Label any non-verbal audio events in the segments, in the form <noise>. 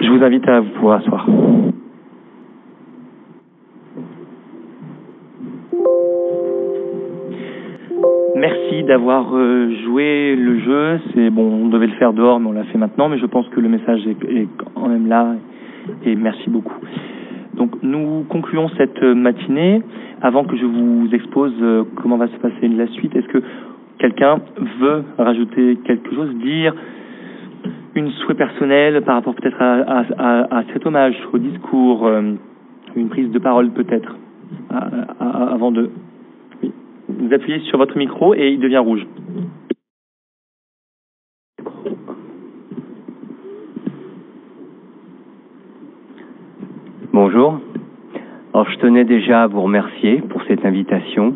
Je vous invite à vous asseoir. Merci d'avoir euh, joué le jeu. C'est bon, on devait le faire dehors, mais on l'a fait maintenant. Mais je pense que le message est, est quand même là. Et merci beaucoup. Donc, nous concluons cette matinée. Avant que je vous expose euh, comment va se passer la suite, est-ce que quelqu'un veut rajouter quelque chose, dire une souhait personnel par rapport peut-être à, cet hommage, au discours, euh, une prise de parole peut-être, avant de... Vous appuyez sur votre micro et il devient rouge. Bonjour. Alors je tenais déjà à vous remercier pour cette invitation.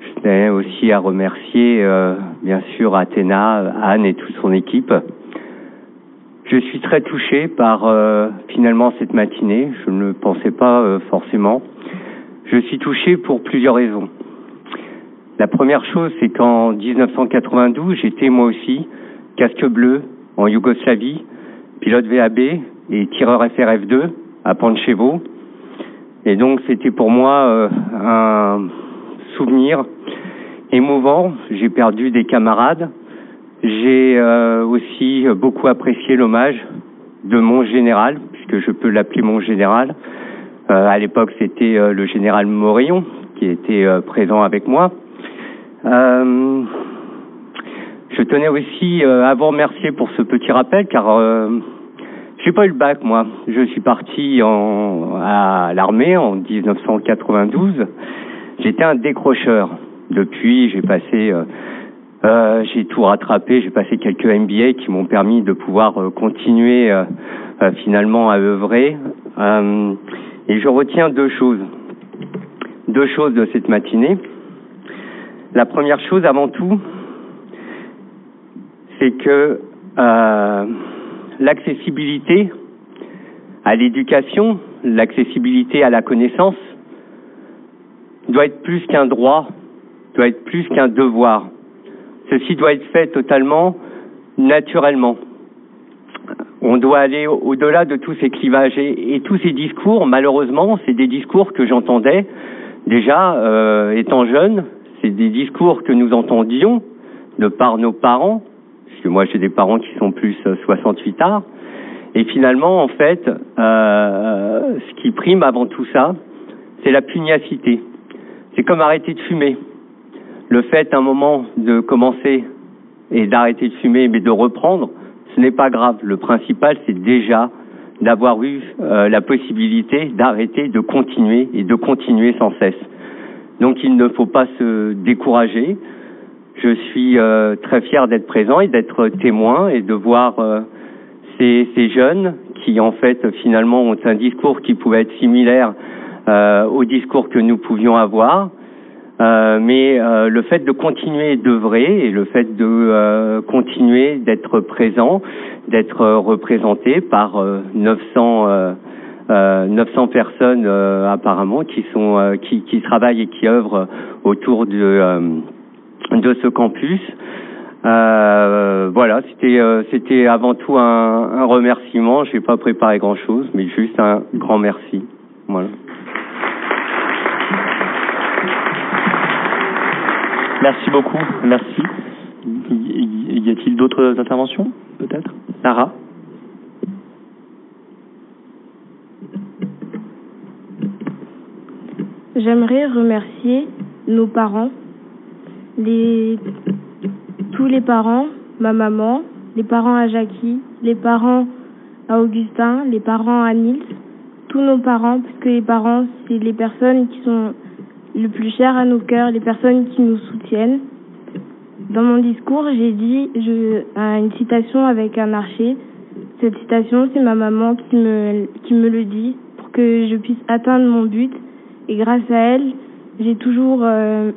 Je tenais aussi à remercier euh, bien sûr Athéna, Anne et toute son équipe. Je suis très touché par euh, finalement cette matinée. Je ne le pensais pas euh, forcément. Je suis touché pour plusieurs raisons. La première chose, c'est qu'en 1992, j'étais moi aussi casque bleu en Yougoslavie, pilote VAB et tireur FRF2 à Panchevo. Et donc c'était pour moi euh, un souvenir émouvant. J'ai perdu des camarades. J'ai euh, aussi beaucoup apprécié l'hommage de mon général, puisque je peux l'appeler mon général. Euh, à l'époque, c'était euh, le général Morillon qui était euh, présent avec moi. Euh, je tenais aussi à vous remercier pour ce petit rappel, car j'ai pas eu le bac, moi. Je suis parti en, à l'armée en 1992. J'étais un décrocheur. Depuis, j'ai passé euh, j'ai tout rattrapé, j'ai passé quelques MBA qui m'ont permis de pouvoir euh, continuer euh, finalement à œuvrer. et je retiens deux choses. Deux choses de cette matinée. La première chose, avant tout, c'est que l'accessibilité à l'éducation, l'accessibilité à la connaissance doit être plus qu'un droit, doit être plus qu'un devoir Ceci doit être fait totalement naturellement. On doit aller au-delà de tous ces clivages et, tous ces discours, malheureusement, c'est des discours que j'entendais déjà euh, étant jeune, c'est des discours que nous entendions de par nos parents, puisque moi j'ai des parents qui sont plus 68 ans, et finalement, en fait, euh, ce qui prime avant tout ça, c'est la pugnacité. C'est comme arrêter de fumer le fait un moment de commencer et d'arrêter de fumer, mais de reprendre, ce n'est pas grave. Le principal, c'est déjà d'avoir eu euh, la possibilité d'arrêter, de continuer et de continuer sans cesse. Donc il ne faut pas se décourager. Je suis euh, très fier d'être présent et d'être témoin et de voir euh, ces, ces, jeunes qui en fait finalement ont un discours qui pouvait être similaire euh, au discours que nous pouvions avoir euh, mais euh, le fait de continuer d'œuvrer et le fait de euh, continuer d'être présent, d'être représenté par 900 900 personnes apparemment qui sont qui, qui travaillent et qui œuvrent autour de de ce campus. voilà, c'était c'était avant tout un, un remerciement. Je n'ai pas préparé grand chose, mais juste un grand merci. Voilà. Merci beaucoup. Merci. Y a-t-il d'autres interventions, peut-être? Sarah J'aimerais remercier nos parents, les, tous les parents, ma maman, les parents à Jackie, les parents à Augustin, les parents à Nils, tous nos parents, parce que les parents, c'est les personnes qui sont le plus cher à nos cœurs, les personnes qui nous soutiennent. Dans mon discours, j'ai dit je, une citation avec un archer. Cette citation, c'est ma maman qui me, qui me le dit pour que je puisse atteindre mon but. Et grâce à elle, j'ai toujours, euh,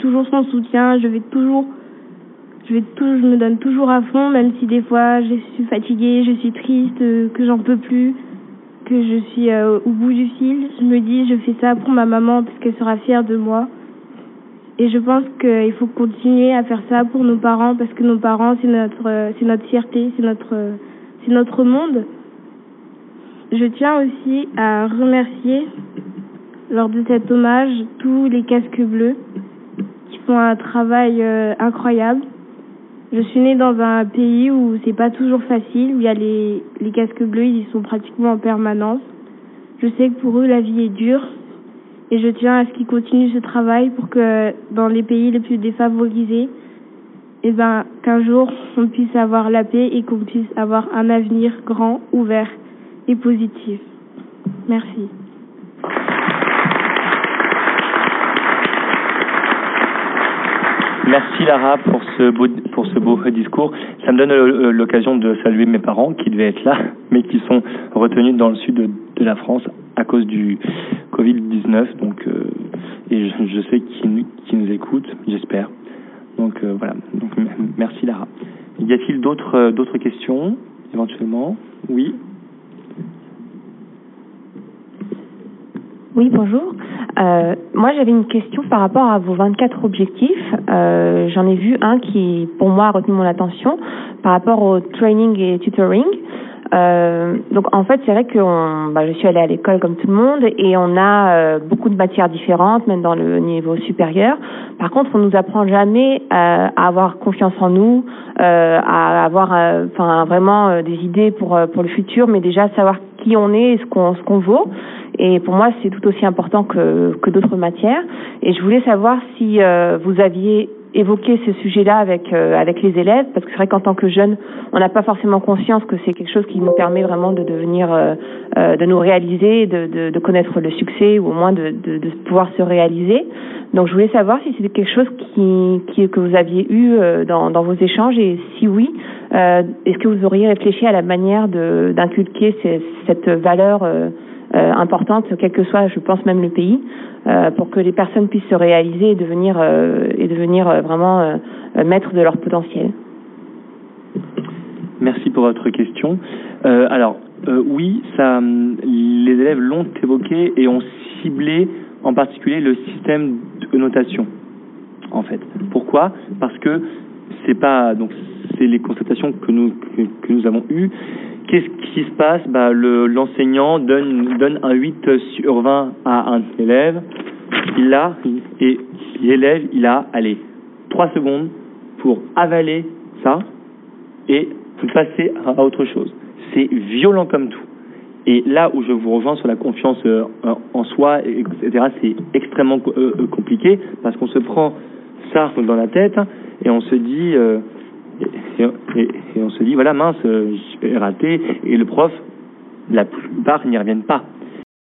toujours son soutien. Je vais toujours, je vais toujours, je me donne toujours à fond, même si des fois je suis fatiguée, je suis triste, que j'en peux plus que je suis euh, au bout du fil. Je me dis, je fais ça pour ma maman parce qu'elle sera fière de moi. Et je pense qu'il faut continuer à faire ça pour nos parents parce que nos parents, c'est notre, c'est notre fierté, c'est notre, c'est notre monde. Je tiens aussi à remercier, lors de cet hommage, tous les casques bleus qui font un travail euh, incroyable. Je suis née dans un pays où c'est pas toujours facile, où il y a les, casques bleus, ils y sont pratiquement en permanence. Je sais que pour eux, la vie est dure, et je tiens à ce qu'ils continuent ce travail pour que dans les pays les plus défavorisés, eh ben, qu'un jour on puisse avoir la paix et qu'on puisse avoir un avenir grand, ouvert et positif. Merci. Merci Lara pour ce beau pour ce beau discours. Ça me donne euh, l'occasion de saluer mes parents qui devaient être là, <laughs> mais qui sont retenus dans le sud de, la France à cause du Covid-19. Donc, euh, et je, je sais qu'ils qui nous écoutent, j'espère. Donc euh, voilà. Donc merci Lara. Y a-t-il d'autres euh, d'autres questions éventuellement? Oui? Oui, bonjour. Euh, moi, j'avais une question par rapport à vos 24 objectifs. Euh, J'en ai vu un qui, pour moi, a retenu mon attention par rapport au training et tutoring. Euh, donc en fait, c'est vrai que bah, je suis allée à l'école comme tout le monde et on a euh, beaucoup de matières différentes, même dans le niveau supérieur. Par contre, on nous apprend jamais euh, à avoir confiance en nous, euh, à avoir, euh, enfin vraiment des idées pour pour le futur, mais déjà savoir qui on est et ce qu'on ce qu'on vaut. Et pour moi, c'est tout aussi important que que d'autres matières. Et je voulais savoir si vous aviez évoquer ce sujet-là avec euh, avec les élèves parce que c'est vrai qu'en tant que jeune, on n'a pas forcément conscience que c'est quelque chose qui nous permet vraiment de devenir euh, euh, de nous réaliser, de, de, de, connaître le succès ou au moins de, de, de, pouvoir se réaliser. Donc je voulais savoir si c'était quelque chose qui, qui que vous aviez eu dans, dans vos échanges et si oui, est-ce que vous auriez réfléchi à la manière d'inculquer cette valeur importante, quel que soit, je pense même le pays, euh, pour que les personnes puissent se réaliser et devenir, euh, et devenir euh, vraiment maîtres de leur potentiel. Merci pour votre question. alors, oui, ça, les élèves l'ont évoqué et ont ciblé en particulier le système de notation. En fait, pourquoi? Parce que c'est pas donc c'est les constatations que nous que, nous avons eues. Qu'est-ce qui se passe? Bah, L'enseignant donne, donne un 8 sur 20 à un élève, il a, et l'élève, il a, allez, 3 secondes pour avaler ça et passer à autre chose. C'est violent comme tout. Et là où je vous rejoins sur la confiance euh, en soi, etc., c'est extrêmement euh, compliqué parce qu'on se prend ça dans la tête et on se dit, et, on se dit voilà mince j'ai raté et le prof la plupart n'y reviennent pas